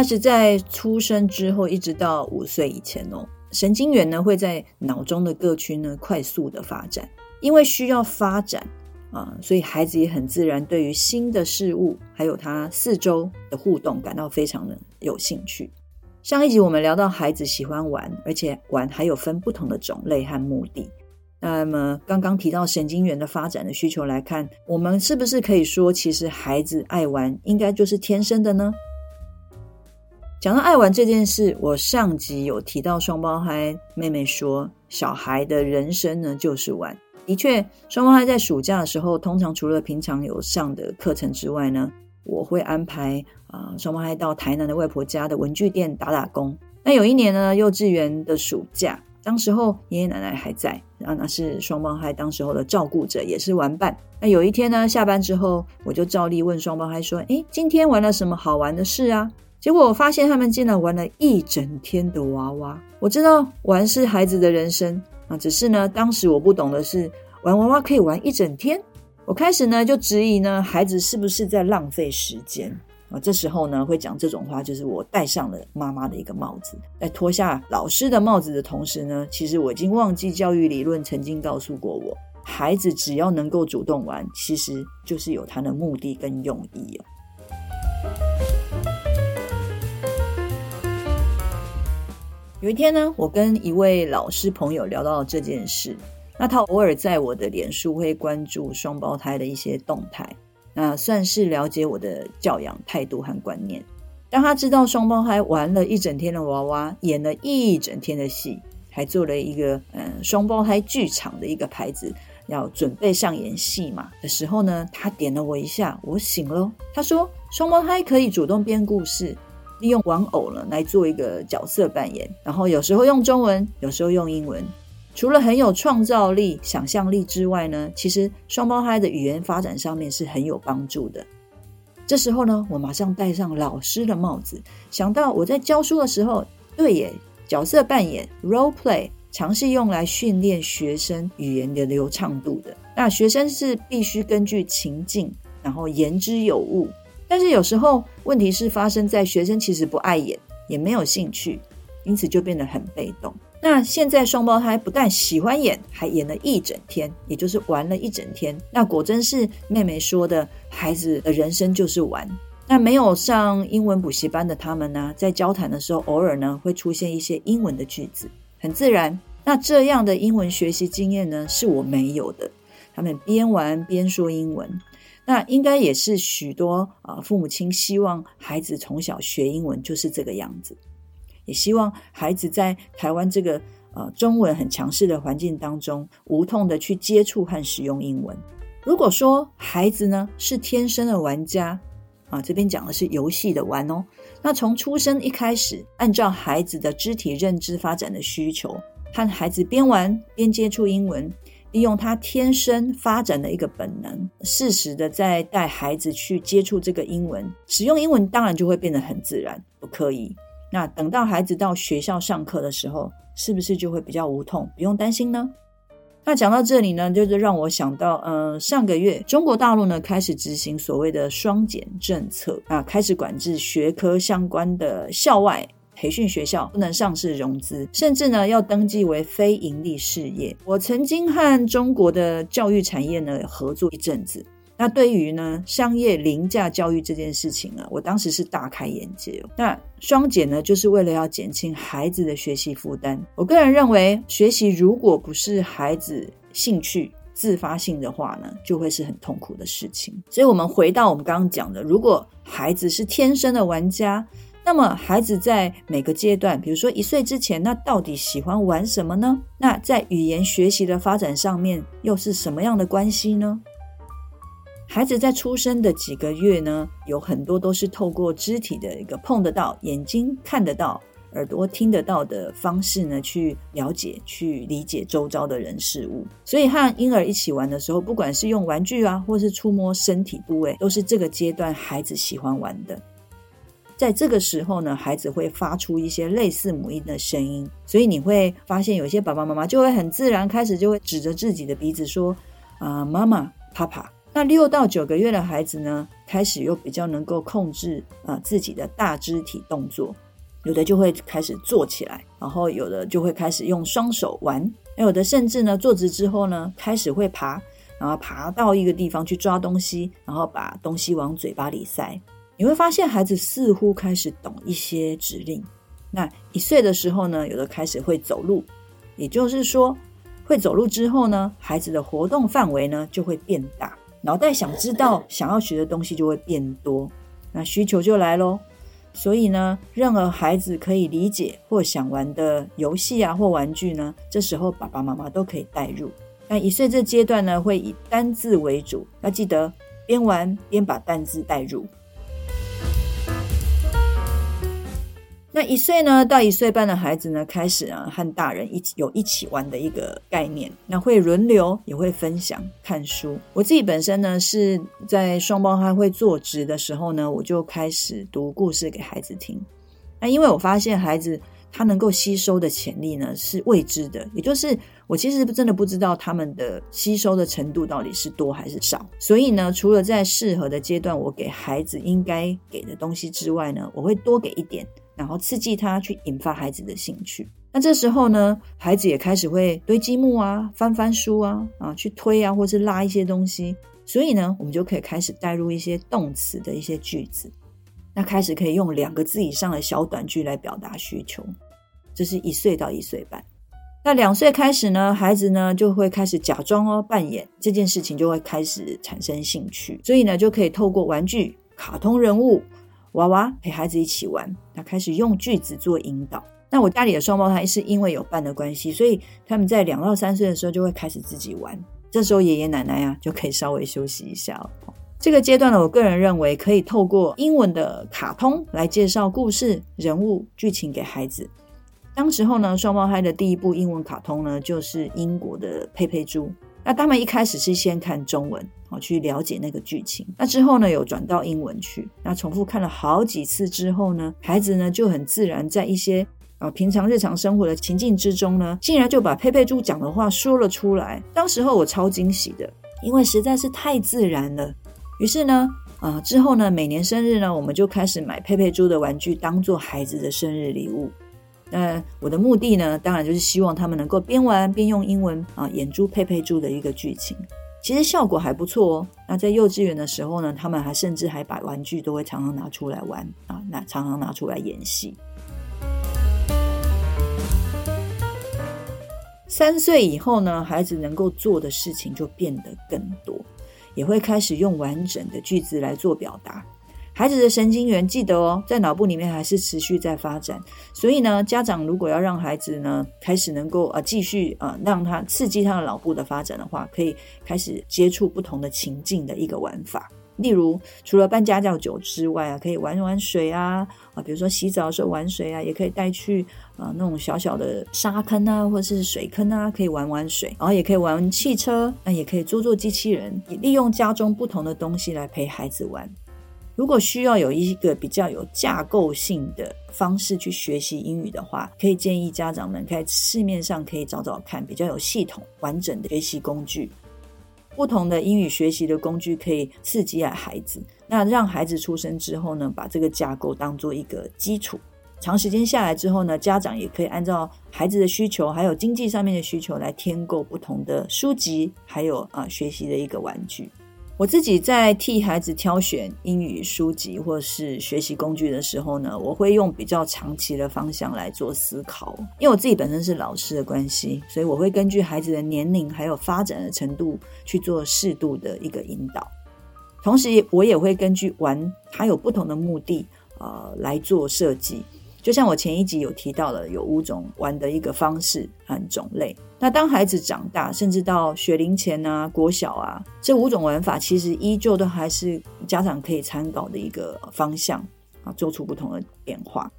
当孩子在出生之后，一直到五岁以前哦。神经元呢会在脑中的各区呢快速的发展，因为需要发展啊，所以孩子也很自然对于新的事物还有他四周的互动感到非常的有兴趣。上一集我们聊到孩子喜欢玩，而且玩还有分不同的种类和目的。那么刚刚提到神经元的发展的需求来看，我们是不是可以说，其实孩子爱玩应该就是天生的呢？讲到爱玩这件事，我上集有提到双胞胎妹妹说，小孩的人生呢就是玩。的确，双胞胎在暑假的时候，通常除了平常有上的课程之外呢，我会安排啊、双胞胎到台南的外婆家的文具店打打工。那有一年呢，幼稚园的暑假，当时候爷爷奶奶还在，然后那是双胞胎当时候的照顾者，也是玩伴。那有一天呢，下班之后，我就照例问双胞胎说：“诶，今天玩了什么好玩的事啊？”结果我发现他们竟然玩了一整天的娃娃。我知道玩是孩子的人生啊，只是呢，当时我不懂的是玩娃娃可以玩一整天。我开始呢就质疑呢，孩子是不是在浪费时间啊？这时候呢会讲这种话，就是我戴上了妈妈的一个帽子，在脱下老师的帽子的同时呢，其实我已经忘记教育理论曾经告诉过我，孩子只要能够主动玩，其实就是有他的目的跟用意哦。有一天呢，我跟一位老师朋友聊到这件事。那他偶尔在我的脸书会关注双胞胎的一些动态，那算是了解我的教养态度和观念。当他知道双胞胎玩了一整天的娃娃，演了一整天的戏，还做了一个嗯双胞胎剧场的一个牌子，要准备上演戏嘛的时候呢，他点了我一下，我醒了。他说双胞胎可以主动编故事。利用玩偶呢来做一个角色扮演，然后有时候用中文，有时候用英文。除了很有创造力、想象力之外呢，其实双胞胎的语言发展上面是很有帮助的。这时候呢，我马上戴上老师的帽子，想到我在教书的时候，对耶，角色扮演 （role play） 常是用来训练学生语言的流畅度的。那学生是必须根据情境，然后言之有物。但是有时候问题是发生在学生其实不爱演，也没有兴趣，因此就变得很被动。那现在双胞胎不但喜欢演，还演了一整天，也就是玩了一整天。那果真是妹妹说的，孩子的人生就是玩。那没有上英文补习班的他们呢，在交谈的时候，偶尔呢会出现一些英文的句子，很自然。那这样的英文学习经验呢，是我没有的。他们边玩边说英文。那应该也是许多啊父母亲希望孩子从小学英文就是这个样子，也希望孩子在台湾这个呃中文很强势的环境当中，无痛的去接触和使用英文。如果说孩子呢是天生的玩家啊，这边讲的是游戏的玩哦，那从出生一开始，按照孩子的肢体认知发展的需求，和孩子边玩边接触英文。利用他天生发展的一个本能，适时的在带孩子去接触这个英文，使用英文当然就会变得很自然，不刻意。那等到孩子到学校上课的时候，是不是就会比较无痛，不用担心呢？那讲到这里呢，就是让我想到，嗯、呃，上个月中国大陆呢开始执行所谓的双减政策啊，开始管制学科相关的校外。培训学校不能上市融资，甚至呢要登记为非盈利事业。我曾经和中国的教育产业呢合作一阵子，那对于呢商业凌驾教育这件事情啊，我当时是大开眼界。那双减呢，就是为了要减轻孩子的学习负担。我个人认为，学习如果不是孩子兴趣自发性的话呢，就会是很痛苦的事情。所以，我们回到我们刚刚讲的，如果孩子是天生的玩家。那么，孩子在每个阶段，比如说一岁之前，那到底喜欢玩什么呢？那在语言学习的发展上面，又是什么样的关系呢？孩子在出生的几个月呢，有很多都是透过肢体的一个碰得到、眼睛看得到、耳朵听得到的方式呢，去了解、去理解周遭的人事物。所以和婴儿一起玩的时候，不管是用玩具啊，或是触摸身体部位，都是这个阶段孩子喜欢玩的。在这个时候呢，孩子会发出一些类似母音的声音，所以你会发现有些爸爸妈妈就会很自然开始就会指着自己的鼻子说：“啊、妈妈，爸爸。”那六到九个月的孩子呢，开始又比较能够控制啊、自己的大肢体动作，有的就会开始坐起来，然后有的就会开始用双手玩，有的甚至呢坐直之后呢，开始会爬，然后爬到一个地方去抓东西，然后把东西往嘴巴里塞。你会发现孩子似乎开始懂一些指令。那一岁的时候呢，有的开始会走路，也就是说，会走路之后呢，孩子的活动范围呢就会变大。脑袋想知道、想要学的东西就会变多，那需求就来喽。所以呢，任何孩子可以理解或想玩的游戏啊或玩具呢，这时候爸爸妈妈都可以带入。那一岁这阶段呢，会以单字为主，要记得边玩边把单字带入。那一岁呢到一岁半的孩子呢，开始啊和大人一起有一起玩的一个概念，那会轮流也会分享看书。我自己本身呢是在双胞胎会坐直的时候呢，我就开始读故事给孩子听。那因为我发现孩子他能够吸收的潜力呢是未知的，也就是我其实真的不知道他们的吸收的程度到底是多还是少。所以呢，除了在适合的阶段我给孩子应该给的东西之外呢，我会多给一点。然后刺激他去引发孩子的兴趣。那这时候呢，孩子也开始会堆积木啊、翻翻书啊、啊去推啊，或是拉一些东西。所以呢，我们就可以开始带入一些动词的一些句子。那开始可以用两个字以上的小短句来表达需求。这是一岁到一岁半。那两岁开始呢，孩子呢就会开始假装哦，扮演这件事情就会开始产生兴趣。所以呢，就可以透过玩具、卡通人物。娃娃陪孩子一起玩，他开始用句子做引导。那我家里的双胞胎是因为有伴的关系，所以他们在两到三岁的时候就会开始自己玩。这时候爷爷奶奶啊就可以稍微休息一下了。这个阶段呢，我个人认为可以透过英文的卡通来介绍故事、人物、剧情给孩子。当时候呢，双胞胎的第一部英文卡通呢就是英国的佩佩猪。那他们一开始是先看中文。去了解那个剧情。那之后呢，有转到英文去。那重复看了好几次之后呢，孩子呢就很自然在一些啊平常日常生活的情境之中呢，竟然就把佩佩猪讲的话说了出来。当时候我超惊喜的，因为实在是太自然了。于是呢，啊之后呢，每年生日呢，我们就开始买佩佩猪的玩具当做孩子的生日礼物。那我的目的呢，当然就是希望他们能够边玩边用英文啊演出佩佩猪的一个剧情。其实效果还不错哦。那在幼稚园的时候呢，他们还甚至还把玩具都会常常拿出来玩啊，那常常拿出来演戏。三岁以后呢，孩子能够做的事情就变得更多，也会开始用完整的句子来做表达。孩子的神经元记得哦，在脑部里面还是持续在发展，所以呢，家长如果要让孩子呢开始能够呃继续呃让他刺激他的脑部的发展的话，可以开始接触不同的情境的一个玩法。例如，除了办家教酒之外啊，可以玩玩水啊啊，比如说洗澡的时候玩水啊，也可以带去啊、那种小小的沙坑啊，或者是水坑啊，可以玩玩水，然后也可以玩汽车，那也可以做做机器人，利用家中不同的东西来陪孩子玩。如果需要有一个比较有架构性的方式去学习英语的话，可以建议家长们在市面上可以找找看比较有系统、完整的学习工具。不同的英语学习的工具可以刺激孩子，那让孩子出生之后呢，把这个架构当做一个基础。长时间下来之后呢，家长也可以按照孩子的需求，还有经济上面的需求来添购不同的书籍，还有啊学习的一个玩具。我自己在替孩子挑选英语书籍或是学习工具的时候呢，我会用比较长期的方向来做思考。因为我自己本身是老师的关系，所以我会根据孩子的年龄还有发展的程度去做适度的一个引导。同时，我也会根据玩他有不同的目的，呃，来做设计。就像我前一集有提到了，有五种玩的一个方式和种类。那当孩子长大，甚至到学龄前啊、国小啊，这五种玩法其实依旧都还是家长可以参考的一个方向啊，做出不同的变化。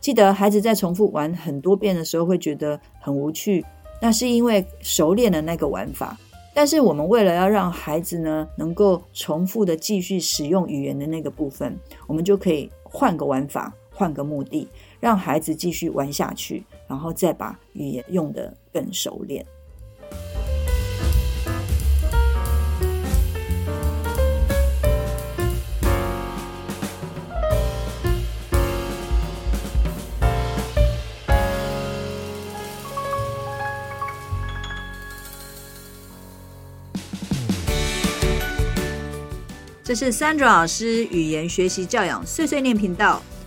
记得孩子在重复玩很多遍的时候会觉得很无趣，那是因为熟练了那个玩法。但是我们为了要让孩子呢能够重复的继续使用语言的那个部分，我们就可以换个玩法，换个目的，让孩子继续玩下去，然后再把语言用得更熟练。这是 Sandra 老师语言学习教养碎碎念频道，